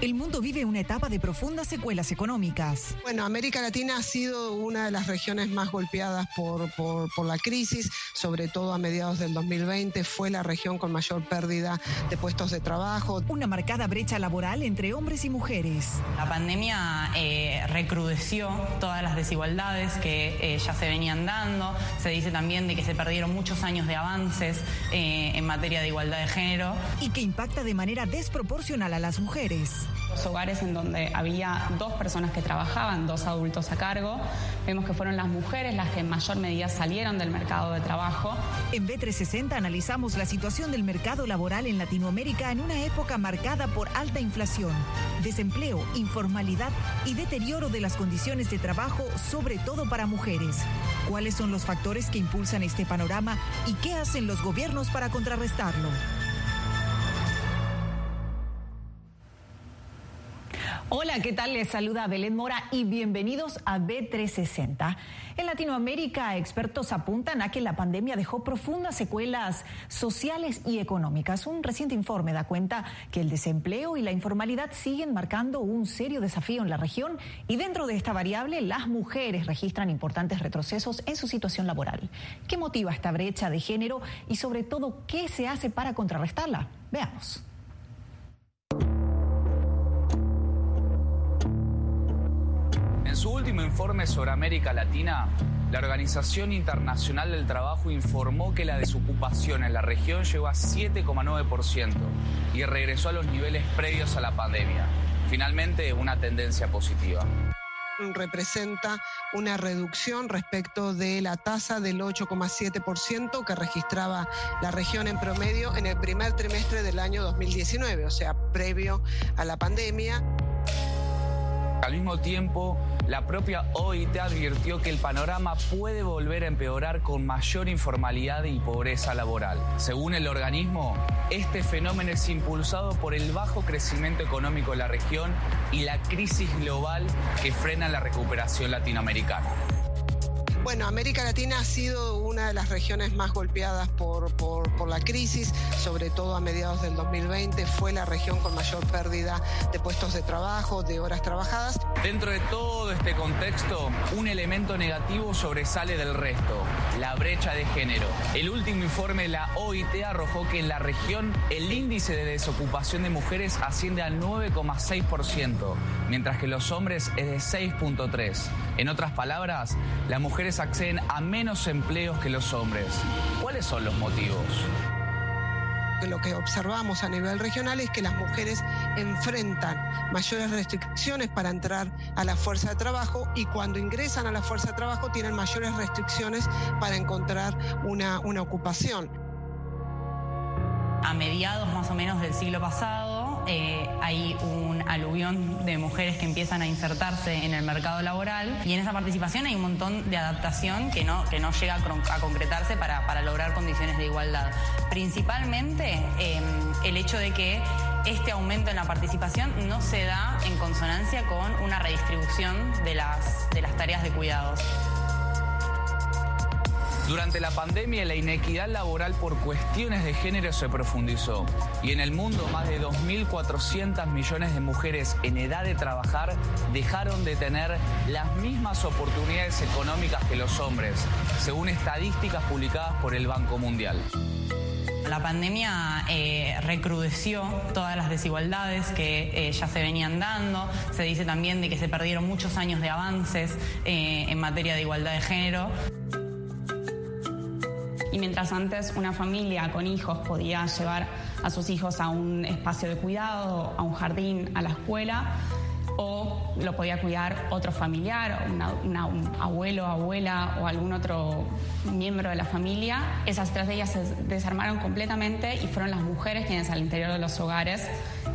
El mundo vive una etapa de profundas secuelas económicas. Bueno, América Latina ha sido una de las regiones más golpeadas por, por, la crisis, sobre todo a mediados del 2020 fue la región con mayor pérdida de puestos de trabajo. Una marcada brecha laboral entre hombres y mujeres. La pandemia eh, recrudeció todas las desigualdades que eh, ya se venían dando. Se dice también de que se perdieron muchos años de avances eh, en materia de igualdad de género. Y que impacta de manera desproporcional a las mujeres. Los hogares en donde había dos personas que trabajaban, dos adultos a cargo, vemos que fueron las mujeres las que en mayor medida salieron del mercado de trabajo. En B360 analizamos la situación del mercado laboral en Latinoamérica en una época marcada por alta inflación, desempleo, informalidad y deterioro de las condiciones de trabajo, sobre todo para mujeres. ¿Cuáles son los factores que impulsan este panorama y qué hacen los gobiernos para contrarrestarlo? ¿Qué tal? Les saluda Belén Mora y bienvenidos a B360. En Latinoamérica, expertos apuntan a que la pandemia dejó profundas secuelas sociales y económicas. Un reciente informe da cuenta que el desempleo y la informalidad siguen marcando un serio desafío en la región y dentro de esta variable las mujeres registran importantes retrocesos en su situación laboral. ¿Qué motiva esta brecha de género y sobre todo qué se hace para contrarrestarla? Veamos. En su último informe sobre América Latina, la Organización Internacional del Trabajo informó que la desocupación en la región llegó a 7,9% y regresó a los niveles previos a la pandemia. Finalmente, una tendencia positiva representa una reducción respecto de la tasa del 8,7% que registraba la región en promedio en el primer trimestre del año 2019, o sea, previo a la pandemia. Al mismo tiempo, la propia OIT advirtió que el panorama puede volver a empeorar con mayor informalidad y pobreza laboral. Según el organismo, este fenómeno es impulsado por el bajo crecimiento económico de la región y la crisis global que frena la recuperación latinoamericana. Bueno, América Latina ha sido una de las regiones más golpeadas por, por, la crisis, sobre todo a mediados del 2020. Fue la región con mayor pérdida de puestos de trabajo, de horas trabajadas. Dentro de todo este contexto, un elemento negativo sobresale del resto, la brecha de género. El último informe de la OIT arrojó que en la región el índice de desocupación de mujeres asciende al 9,6%, mientras que los hombres es de 6,3%. En otras palabras, las mujeres acceden a menos empleos que los hombres. ¿Cuáles son los motivos? lo que observamos a nivel regional es que las mujeres enfrentan mayores restricciones para entrar a la fuerza de trabajo y cuando ingresan a la fuerza de trabajo tienen mayores restricciones para encontrar una, una ocupación. A mediados más o menos del siglo pasado, eh, hay un aluvión de mujeres que empiezan a insertarse en el mercado laboral y en esa participación hay un montón de adaptación que no, que no llega a, concretarse para, para, lograr condiciones de igualdad. Principalmente em, el hecho de que este aumento en la participación no se da en consonancia con una redistribución de las, de las tareas de cuidados. Durante la pandemia la inequidad laboral por cuestiones de género se profundizó y en el mundo más de 2.400 millones de mujeres en edad de trabajar dejaron de tener las mismas oportunidades económicas que los hombres, según estadísticas publicadas por el Banco Mundial. La pandemia eh, recrudeció todas las desigualdades que eh, ya se venían dando. Se dice también de que se perdieron muchos años de avances eh, en materia de igualdad de género. Y mientras antes una familia con hijos podía llevar a sus hijos a un espacio de cuidado, a un jardín, a la escuela, o lo podía cuidar otro familiar, un abuelo, abuela o algún otro miembro de la familia. Esas estrategias se desarmaron completamente y fueron las mujeres quienes al interior de los hogares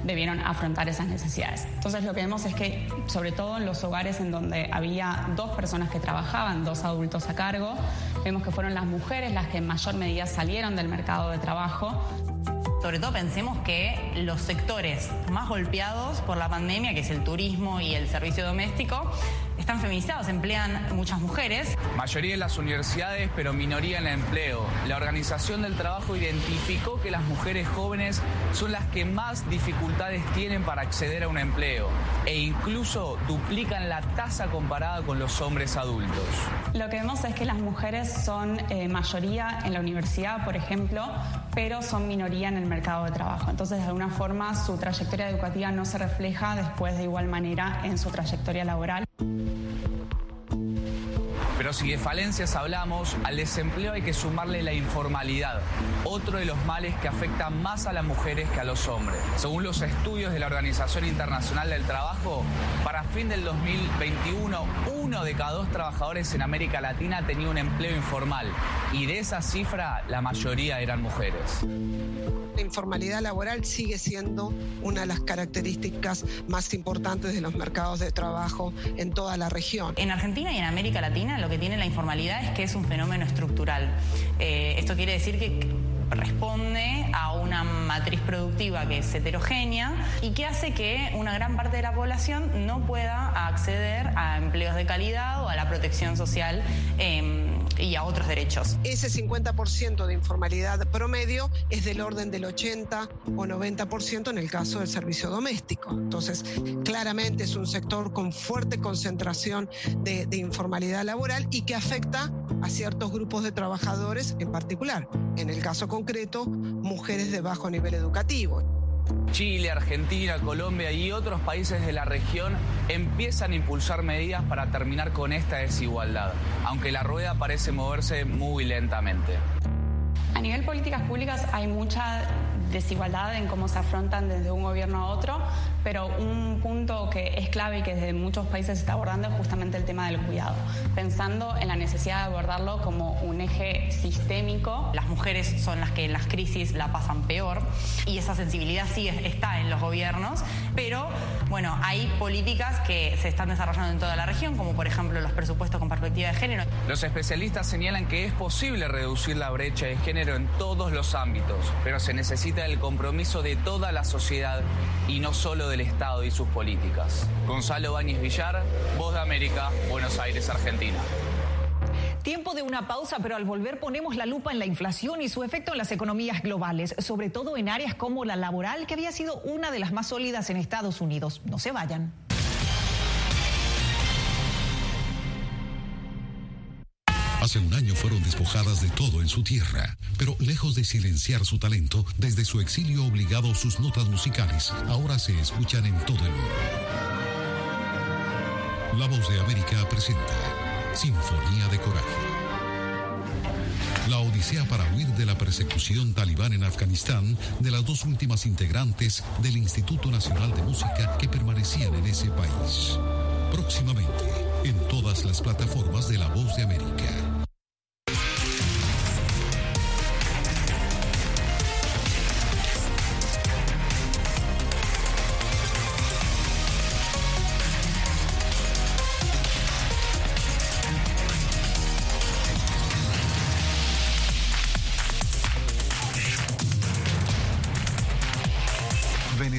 debieron afrontar esas necesidades. Entonces lo que vemos es que, sobre todo en los hogares en donde había dos personas que trabajaban, dos adultos a cargo, vemos que fueron las mujeres las que en mayor medida salieron del mercado de trabajo sobre todo pensemos que los sectores más golpeados por la pandemia, que es el turismo y el servicio doméstico, están feminizados, emplean muchas mujeres. Mayoría en las universidades, pero minoría en el empleo. La Organización del Trabajo identificó que las mujeres jóvenes son las que más dificultades tienen para acceder a un empleo e incluso duplican la tasa comparada con los hombres adultos. Lo que vemos es que las mujeres son eh, mayoría en la universidad, por ejemplo, pero son minoría en el mercado de trabajo. Entonces, de alguna forma, su trayectoria educativa no se refleja después de igual manera en su trayectoria laboral. Thank you. Pero si de falencias hablamos, al desempleo hay que sumarle la informalidad, otro de los males que afectan más a las mujeres que a los hombres. Según los estudios de la Organización Internacional del Trabajo, para fin del 2021, uno de cada dos trabajadores en América Latina tenía un empleo informal y de esa cifra la mayoría eran mujeres la informalidad laboral sigue siendo una de las características más importantes de los mercados de trabajo en toda la región. En Argentina y en América Latina lo que tiene la informalidad es que es un fenómeno estructural. Eh, esto quiere decir que responde a una matriz productiva que es heterogénea y que hace que una gran parte de la población no pueda acceder a empleos de calidad o a la protección social. Eh, y a otros derechos. Ese 50% de informalidad promedio es del orden del 80 o 90% en el caso del servicio doméstico. Entonces, claramente es un sector con fuerte concentración de, de informalidad laboral y que afecta a ciertos grupos de trabajadores en particular. En el caso concreto, mujeres de bajo nivel educativo. Chile, Argentina, Colombia y otros países de la región empiezan a impulsar medidas para terminar con esta desigualdad, aunque la rueda parece moverse muy lentamente. A nivel políticas públicas hay mucha desigualdad en cómo se afrontan desde un gobierno a otro, pero un punto que es clave y que desde muchos países se está abordando es justamente el tema del cuidado, pensando en la necesidad de abordarlo como un eje sistémico. Las mujeres son las que en las crisis la pasan peor y esa sensibilidad sí está en los gobiernos, pero bueno, hay políticas que se están desarrollando en toda la región, como por ejemplo los presupuestos con perspectiva de género. Los especialistas señalan que es posible reducir la brecha de género en todos los ámbitos, pero se necesita el compromiso de toda la sociedad y no solo del Estado y sus políticas. Gonzalo Báñez Villar, Voz de América, Buenos Aires, Argentina. Tiempo de una pausa, pero al volver ponemos la lupa en la inflación y su efecto en las economías globales, sobre todo en áreas como la laboral, que había sido una de las más sólidas en Estados Unidos. No se vayan. Hace un año fueron despojadas de todo en su tierra, pero lejos de silenciar su talento, desde su exilio obligado sus notas musicales ahora se escuchan en todo el mundo. La voz de América presenta Sinfonía de Coraje. La odisea para huir de la persecución talibán en Afganistán de las dos últimas integrantes del Instituto Nacional de Música que permanecían en ese país. Próximamente, en todas las plataformas de La Voz de América.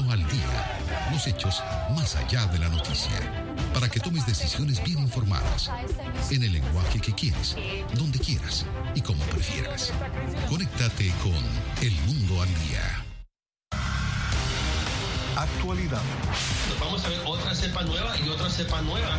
al día. Los hechos más allá de la noticia. Para que tomes decisiones bien informadas. En el lenguaje que quieres, donde quieras y como prefieras. Conéctate con El Mundo al Día. Actualidad. Vamos a ver otra cepa nueva y otra cepa nueva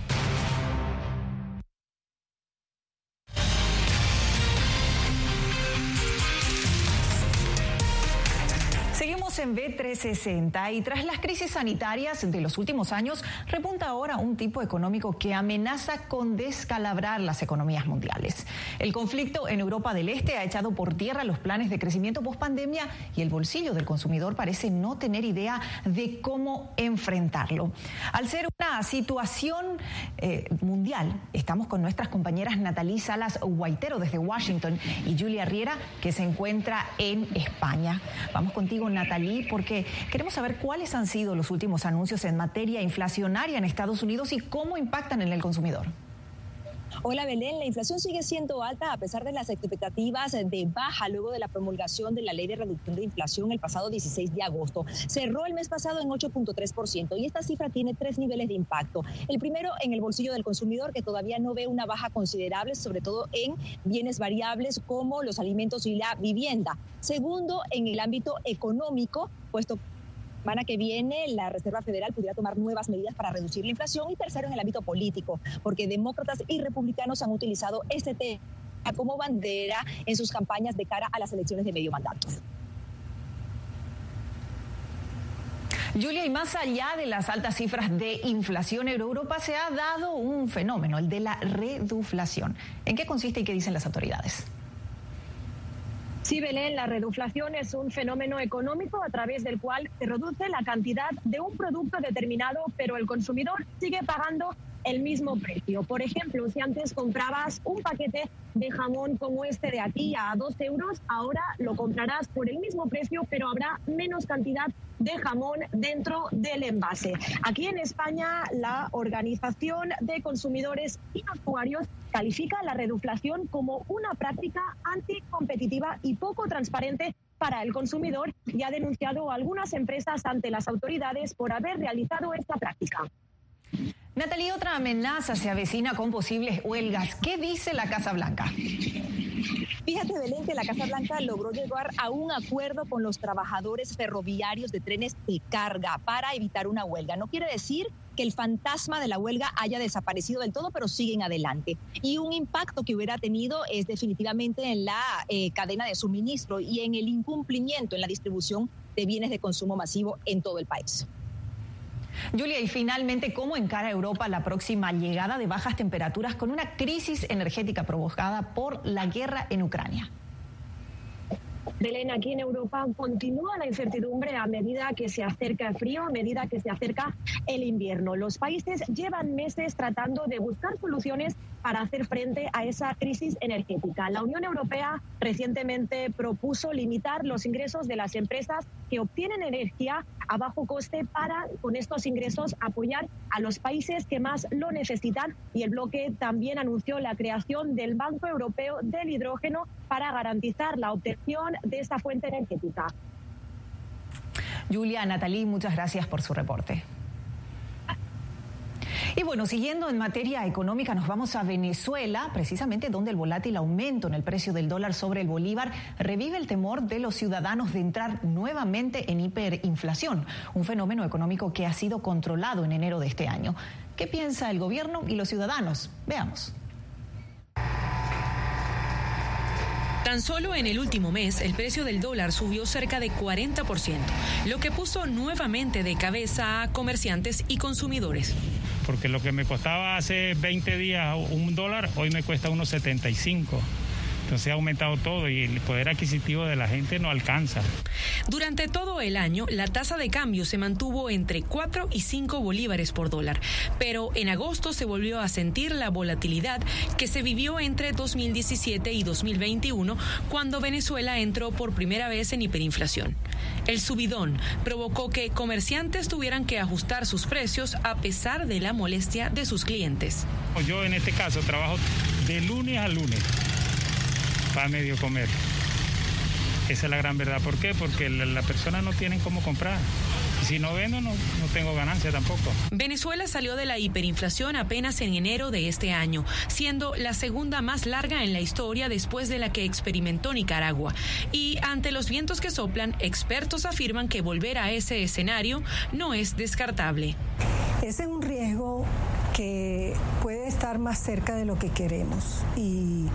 En B360 y tras las crisis sanitarias de los últimos años, repunta ahora un tipo económico que amenaza con descalabrar las economías mundiales. El conflicto en Europa del Este ha echado por tierra los planes de crecimiento post-pandemia y el bolsillo del consumidor parece no tener idea de cómo enfrentarlo. Al ser una situación eh, mundial, estamos con nuestras compañeras Natalí Salas Guaitero desde Washington y Julia Riera que se encuentra en España. Vamos contigo Porque queremos saber cuáles han sido los últimos anuncios en materia inflacionaria en Estados Unidos y cómo impactan en el consumidor. Hola Belén, la inflación sigue siendo alta a pesar de las expectativas de baja luego de la promulgación de la ley de reducción de inflación el pasado 16 de agosto. Cerró el mes pasado en 8.3% y esta cifra tiene tres niveles de impacto. El primero en el bolsillo del consumidor que todavía no ve una baja considerable, sobre todo en bienes variables como los alimentos y la vivienda. Segundo, en el ámbito económico, puesto semana que viene la Reserva Federal pudiera tomar nuevas medidas para reducir la inflación y tercero en el ámbito político, porque demócratas y republicanos han utilizado este tema como bandera en sus campañas de cara a las elecciones de medio mandato. Julia, y más allá de las altas cifras de inflación en Europa, se ha dado un fenómeno, el de la reduflación. ¿En qué consiste y qué dicen las autoridades? Sí, Belén, la reduflación es un fenómeno económico a través del cual se reduce la cantidad de un producto determinado, pero el consumidor sigue pagando el mismo precio. Por ejemplo, si antes comprabas un paquete de jamón como este de aquí a 2 euros, ahora lo comprarás por el mismo precio, pero habrá menos cantidad de jamón dentro del envase. Aquí en España, la Organización de Consumidores y Usuarios califica la reduflación como una práctica anticompetitiva y poco transparente para el consumidor y ha denunciado a algunas empresas ante las autoridades por haber realizado esta práctica. Natalie, otra amenaza se avecina con posibles huelgas. ¿Qué dice la Casa Blanca? Fíjate, Belén, que la Casa Blanca logró llegar a un acuerdo con los trabajadores ferroviarios de trenes de carga para evitar una huelga. No quiere decir que el fantasma de la huelga haya desaparecido del todo, pero siguen adelante. Y un impacto que hubiera tenido es definitivamente en la eh, cadena de suministro y en el incumplimiento en la distribución de bienes de consumo masivo en todo el país. Julia, y finalmente, ¿cómo encara Europa la próxima llegada de bajas temperaturas con una crisis energética provocada por la guerra en Ucrania? Belén, aquí en Europa continúa la incertidumbre a medida que se acerca el frío, a medida que se acerca el invierno. Los países llevan meses tratando de buscar soluciones para hacer frente a esa crisis energética. La Unión Europea recientemente propuso limitar los ingresos de las empresas que obtienen energía a bajo coste para, con estos ingresos, apoyar a los países que más lo necesitan. Y el bloque también anunció la creación del Banco Europeo del Hidrógeno para garantizar la obtención de esta fuente energética. Julia, Natalí, muchas gracias por su reporte. Y bueno, siguiendo en materia económica, nos vamos a Venezuela, precisamente donde el volátil aumento en el precio del dólar sobre el bolívar revive el temor de los ciudadanos de entrar nuevamente en hiperinflación, un fenómeno económico que ha sido controlado en enero de este año. ¿Qué piensa el gobierno y los ciudadanos? Veamos. Tan solo en el último mes el precio del dólar subió cerca de 40%, lo que puso nuevamente de cabeza a comerciantes y consumidores. Porque lo que me costaba hace 20 días un dólar, hoy me cuesta unos 75. Entonces ha aumentado todo y el poder adquisitivo de la gente no alcanza. Durante todo el año, la tasa de cambio se mantuvo entre 4 y 5 bolívares por dólar, pero en agosto se volvió a sentir la volatilidad que se vivió entre 2017 y 2021, cuando Venezuela entró por primera vez en hiperinflación. El subidón provocó que comerciantes tuvieran que ajustar sus precios a pesar de la molestia de sus clientes. Yo en este caso trabajo de lunes a lunes para medio comer. Esa es la gran verdad. ¿Por qué? Porque la, persona no tiene cómo comprar. Y si no vendo, no, no tengo ganancia tampoco. Venezuela salió de la hiperinflación apenas en enero de este año, siendo la segunda más larga en la historia después de la que experimentó Nicaragua. Y ante los vientos que soplan, expertos afirman que volver a ese escenario no es descartable. Ese es un riesgo que puede estar más cerca de lo que queremos. Y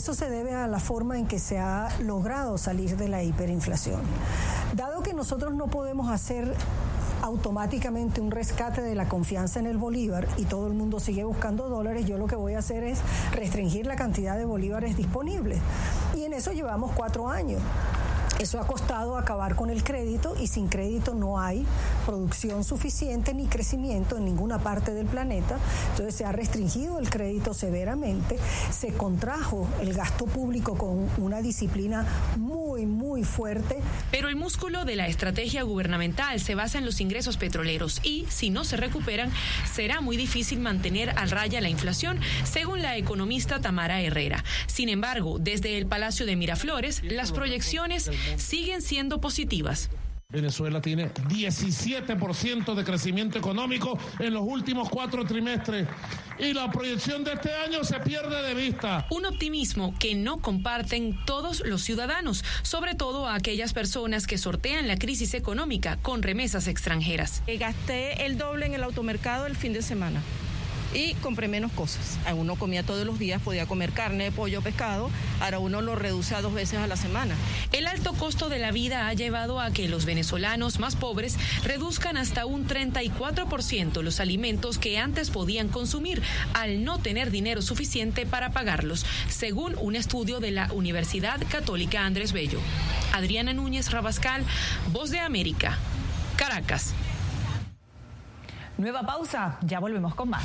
eso se debe a la forma en que se ha logrado salir de la hiperinflación. Dado que nosotros no podemos hacer automáticamente un rescate de la confianza en el bolívar y todo el mundo sigue buscando dólares, yo lo que voy a hacer es restringir la cantidad de bolívares disponibles. Y en eso llevamos cuatro años. Eso ha costado acabar con el crédito y sin crédito no hay producción suficiente ni crecimiento en ninguna parte del planeta. Entonces se ha restringido el crédito severamente, se contrajo el gasto público con una disciplina muy, muy fuerte. Pero el músculo de la estrategia gubernamental se basa en los ingresos petroleros y, si no se recuperan, será muy difícil mantener al raya la inflación, según la economista Tamara Herrera. Sin embargo, desde el Palacio de Miraflores, las proyecciones siguen siendo positivas. Venezuela tiene 17% de crecimiento económico en los últimos cuatro trimestres y la proyección de este año se pierde de vista. Un optimismo que no comparten todos los ciudadanos, sobre todo a aquellas personas que sortean la crisis económica con remesas extranjeras. Gasté el doble en el automercado el fin de semana y compré menos cosas. A uno comía todos los días, podía comer carne, pollo, pescado, ahora uno lo reduce a dos veces a la semana. El alto costo de la vida ha llevado a que los venezolanos más pobres reduzcan hasta un 34% los alimentos que antes podían consumir al no tener dinero suficiente para pagarlos, según un estudio de la Universidad Católica Andrés Bello. Adriana Núñez Rabascal, Voz de América, Caracas. Nueva pausa, ya volvemos con más.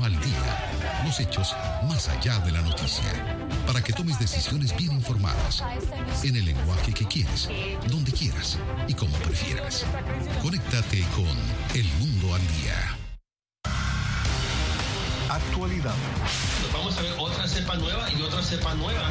al día, los hechos más allá de la noticia, para que tomes decisiones bien informadas, en el lenguaje que quieres, donde quieras y como prefieras. Conéctate con El Mundo al Día. Actualidad. Vamos a ver otra cepa nueva y otra cepa nueva.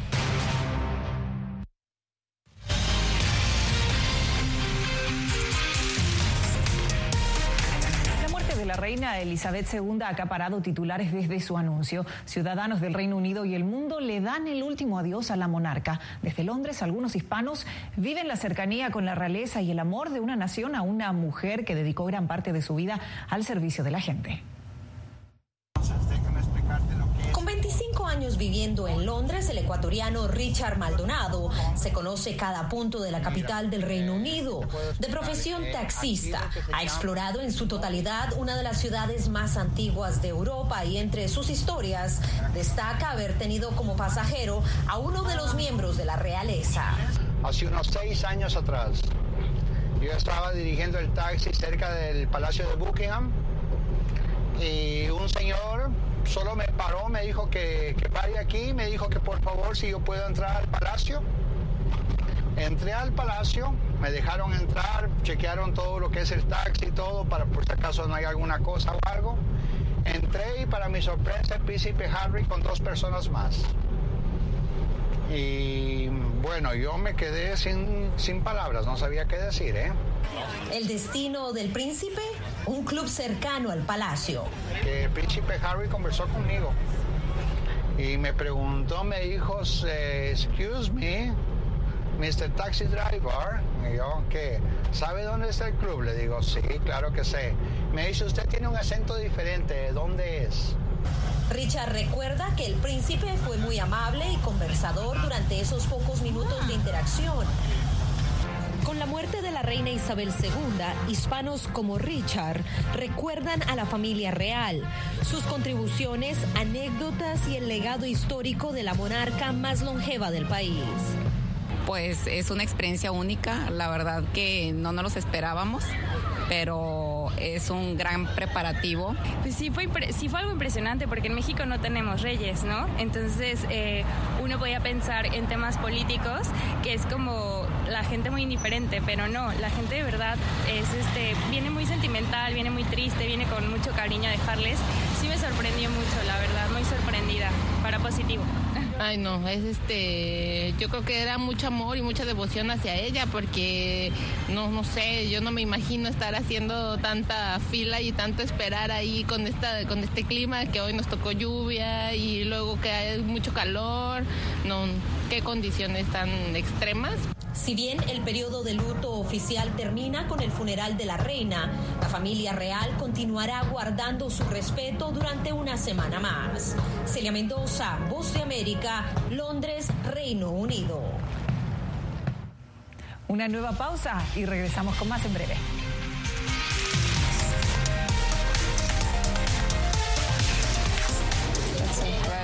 Reina Elizabeth II ha acaparado titulares desde su anuncio. Ciudadanos del Reino Unido y el mundo le dan el último adiós a la monarca. Desde Londres, algunos hispanos viven la cercanía con la realeza y el amor de una nación a una mujer que dedicó gran parte de su vida al servicio de la gente. Años viviendo en Londres, el ecuatoriano Richard Maldonado se conoce cada punto de la capital del Reino Unido. De profesión taxista, ha explorado en su totalidad una de las ciudades más antiguas de Europa y entre sus historias destaca haber tenido como pasajero a uno de los miembros de la realeza. Hace unos seis años atrás, yo estaba dirigiendo el taxi cerca del Palacio de Buckingham y un señor solo me paró, me dijo que, que pare aquí, me dijo que por favor si yo puedo entrar al palacio. Entré al palacio, me dejaron entrar, chequearon todo lo que es el taxi y todo para por si acaso no hay alguna cosa o algo. Entré y para mi sorpresa el príncipe Harry con dos personas más. Y Bueno, yo me quedé sin, sin palabras, no sabía qué decir, ¿eh? El destino del príncipe, un club cercano al palacio. Que el príncipe Harry conversó conmigo y me preguntó, me dijo, excuse me, Mr. Taxi Driver. Y yo, ¿qué? ¿Sabe dónde está el club? Le digo, sí, claro que sé. Me dice, usted tiene un acento diferente, ¿de dónde es? Richard recuerda que el príncipe fue muy amable y conversador durante esos pocos minutos de interacción. Con la muerte de la reina Isabel II, hispanos como Richard recuerdan a la familia real, sus contribuciones, anécdotas y el legado histórico de la monarca más longeva del país. Pues es una experiencia única, la verdad que no nos los esperábamos pero es un gran preparativo. Pues sí fue, sí fue algo impresionante porque en México no tenemos reyes, ¿no? Entonces eh, uno podía pensar en temas políticos que es como la gente muy indiferente, pero no, la gente de verdad es este, viene muy sentimental, viene muy triste, viene con mucho cariño a dejarles. Sí me sorprendió mucho, la verdad, muy sorprendida, para positivo. Ay, no, es este, yo creo que era mucho amor y mucha devoción hacia ella porque no, no sé, yo no me imagino estar haciendo tanta fila y tanto esperar ahí con esta, con este clima que hoy nos tocó lluvia y luego que hay mucho calor, no, qué condiciones tan extremas. Si bien el periodo de luto oficial termina con el funeral de la reina, la familia real continuará guardando su respeto durante una semana más. Celia Mendoza, Voz de América, Londres, Reino Unido. Una nueva pausa y regresamos con más en breve.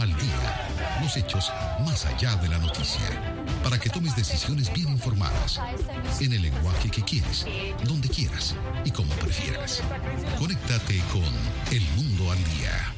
al día, los hechos más allá de la noticia, para que tomes decisiones bien informadas, en el lenguaje que quieres, donde quieras y como prefieras. Conéctate con El Mundo al Día.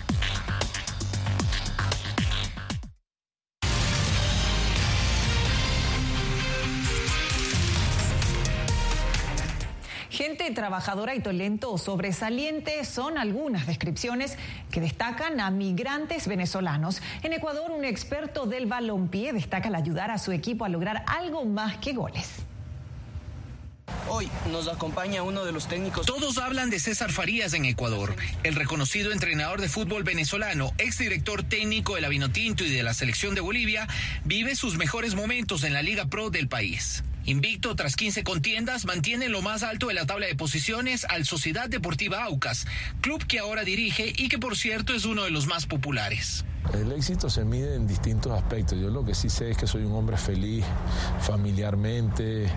Trabajadora y talento sobresaliente son algunas descripciones que destacan a migrantes venezolanos. En Ecuador, un experto del balompié destaca el ayudar a su equipo a lograr algo más que goles. Hoy nos acompaña uno de los técnicos. Todos hablan de César Farías en Ecuador, el reconocido entrenador de fútbol venezolano, exdirector técnico de la Vinotinto y de la selección de Bolivia, vive sus mejores momentos en la Liga Pro del país. Invicto tras 15 contiendas, mantiene lo más alto de la tabla de posiciones al Sociedad Deportiva Aucas, club que ahora dirige y que por cierto es uno de los más populares. El éxito se mide en distintos aspectos. Yo lo que sí sé es que soy un hombre feliz familiarmente,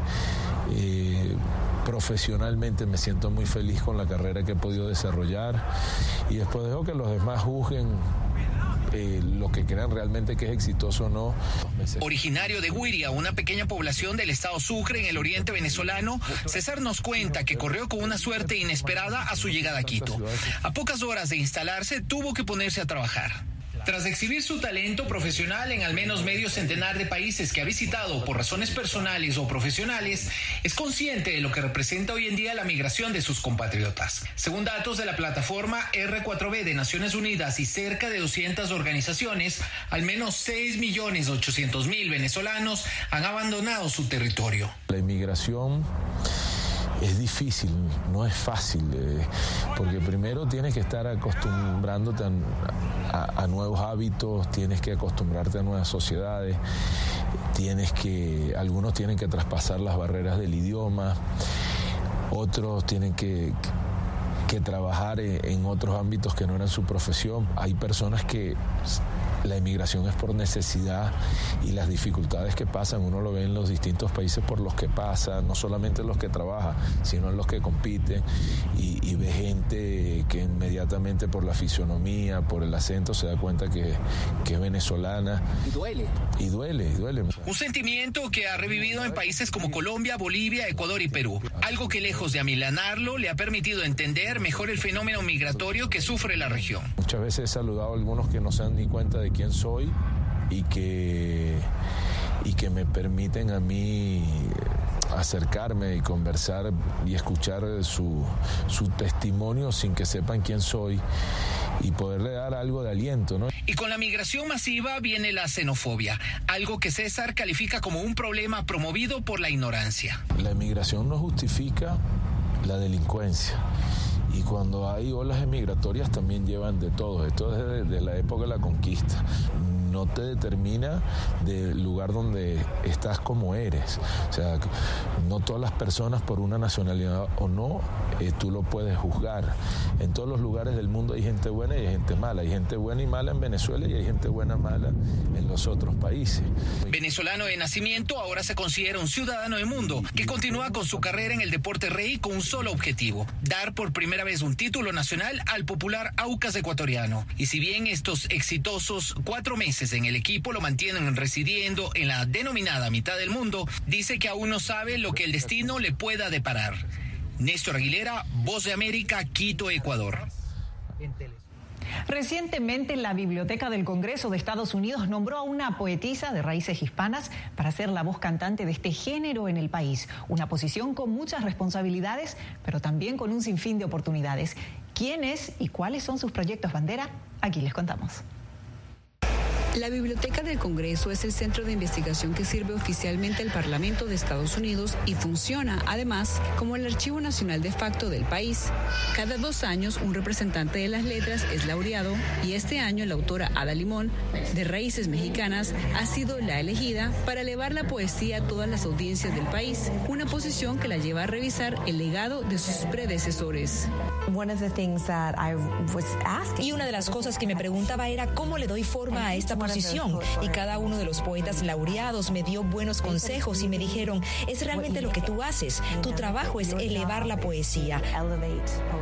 eh, profesionalmente me siento muy feliz con la carrera que he podido desarrollar y después dejo que los demás juzguen eh, lo que crean realmente que es exitoso o no. Originario de Huiria, una pequeña población del estado Sucre en el oriente venezolano, César nos cuenta que corrió con una suerte inesperada a su llegada a Quito. A pocas horas de instalarse, tuvo que ponerse a trabajar. Tras exhibir su talento profesional en al menos medio centenar de países que ha visitado por razones personales o profesionales, es consciente de lo que representa hoy en día la migración de sus compatriotas. Según datos de la plataforma R4B de Naciones Unidas y cerca de 200 organizaciones, al menos 6.800.000 venezolanos han abandonado su territorio. La inmigración es difícil, no es fácil, eh, porque primero tienes que estar acostumbrándote a, nuevos hábitos, tienes que acostumbrarte a nuevas sociedades, tienes que, algunos tienen que traspasar las barreras del idioma, otros tienen que, que trabajar en otros ámbitos que no eran su profesión. Hay personas que la inmigración es por necesidad y las dificultades que pasan, uno lo ve en los distintos países por los que pasa, no solamente en los que trabaja, sino en los que compiten y, ve gente que inmediatamente por la fisionomía, por el acento, se da cuenta que, que es venezolana. Y duele. Y duele, y duele. Un sentimiento que ha revivido en países como Colombia, Bolivia, Ecuador y Perú. Algo que lejos de amilanarlo le ha permitido entender mejor el fenómeno migratorio que sufre la región. Muchas veces he saludado a algunos que no se dan ni cuenta de quién soy y que, y que me permiten a mí acercarme y conversar y escuchar su, su, testimonio sin que sepan quién soy y poderle dar algo de aliento. ¿no? Y con la migración masiva viene la xenofobia, algo que César califica como un problema promovido por la ignorancia. La migración no justifica la delincuencia y cuando hay olas emigratorias también llevan de todo. Esto es desde la época de la conquista no te determina del lugar donde estás como eres. O sea, no todas las personas por una nacionalidad o no, eh, tú lo puedes juzgar. En todos los lugares del mundo hay gente buena y hay gente mala. Hay gente buena y mala en Venezuela y hay gente buena y mala en los otros países. Venezolano de nacimiento, ahora se considera un ciudadano del mundo que continúa con su carrera en el deporte rey con un solo objetivo, dar por primera vez un título nacional al popular Aucas ecuatoriano. Y si bien estos exitosos cuatro meses en el equipo lo mantienen residiendo en la denominada mitad del mundo, dice que aún no sabe lo que el destino le pueda deparar. Néstor Aguilera, Voz de América, Quito, Ecuador. Recientemente la Biblioteca del Congreso de Estados Unidos nombró a una poetisa de raíces hispanas para ser la voz cantante de este género en el país. Una posición con muchas responsabilidades, pero también con un sinfín de oportunidades. ¿Quién es y cuáles son sus proyectos bandera? Aquí les contamos. La Biblioteca del Congreso es el centro de investigación que sirve oficialmente al Parlamento de Estados Unidos y funciona, además, como el Archivo Nacional de facto del país. Cada dos años, un representante de las letras es laureado y este año la autora Ada Limón, de Raíces Mexicanas, ha sido la elegida para elevar la poesía a todas las audiencias del país, una posición que la lleva a revisar el legado de sus predecesores. Y una de las cosas que me preguntaba era cómo le doy forma a esta y cada uno de los poetas laureados me dio buenos consejos y me dijeron, es realmente lo que tú haces, tu trabajo es elevar la poesía.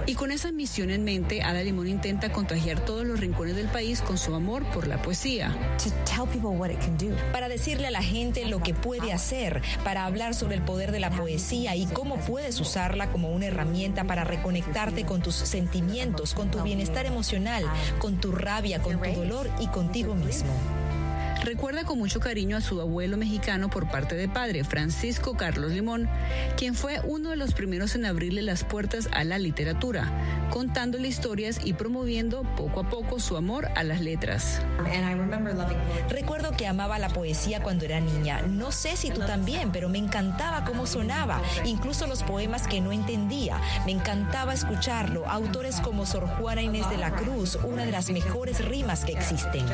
Y con esa misión en mente, Ada Limón intenta contagiar todos los rincones del país con su amor por la poesía. Para decirle a la gente lo que puede hacer, para hablar sobre el poder de la poesía y cómo puedes usarla como una herramienta para reconectarte con tus sentimientos, con tu bienestar emocional, con tu rabia, con tu dolor y contigo mismo. Bible. Recuerda con mucho cariño a su abuelo mexicano por parte de padre, Francisco Carlos Limón, quien fue uno de los primeros en abrirle las puertas a la literatura, contándole historias y promoviendo poco a poco su amor a las letras. Recuerdo que amaba la poesía cuando era niña. No sé si tú también, pero me encantaba cómo sonaba, incluso los poemas que no entendía. Me encantaba escucharlo. Autores como Sor Juana Inés de la Cruz, una de las mejores rimas que existen.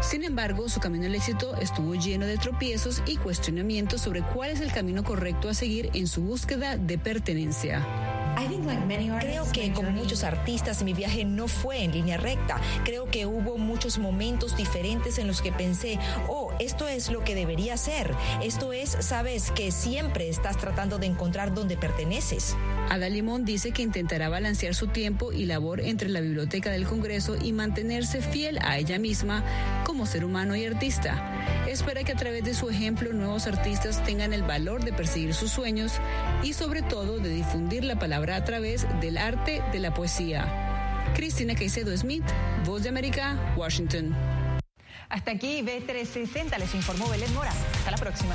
Sin embargo, su camino al éxito estuvo lleno de tropiezos y cuestionamientos sobre cuál es el camino correcto a seguir en su búsqueda de pertenencia. Creo que como muchos artistas mi viaje no fue en línea recta. Creo que hubo muchos momentos diferentes en los que pensé, oh, esto es lo que debería ser. Esto es, sabes, que siempre estás tratando de encontrar donde perteneces. Ada Limón dice que intentará balancear su tiempo y labor entre la Biblioteca del Congreso y mantenerse fiel a ella misma como ser humano y artista. Espera que a través de su ejemplo nuevos artistas tengan el valor de perseguir sus sueños y sobre todo de difundir la palabra a través del arte de la poesía. Cristina Caicedo Smith, Voz de América, Washington. Hasta aquí B360 les informó Belén Mora. Hasta la próxima.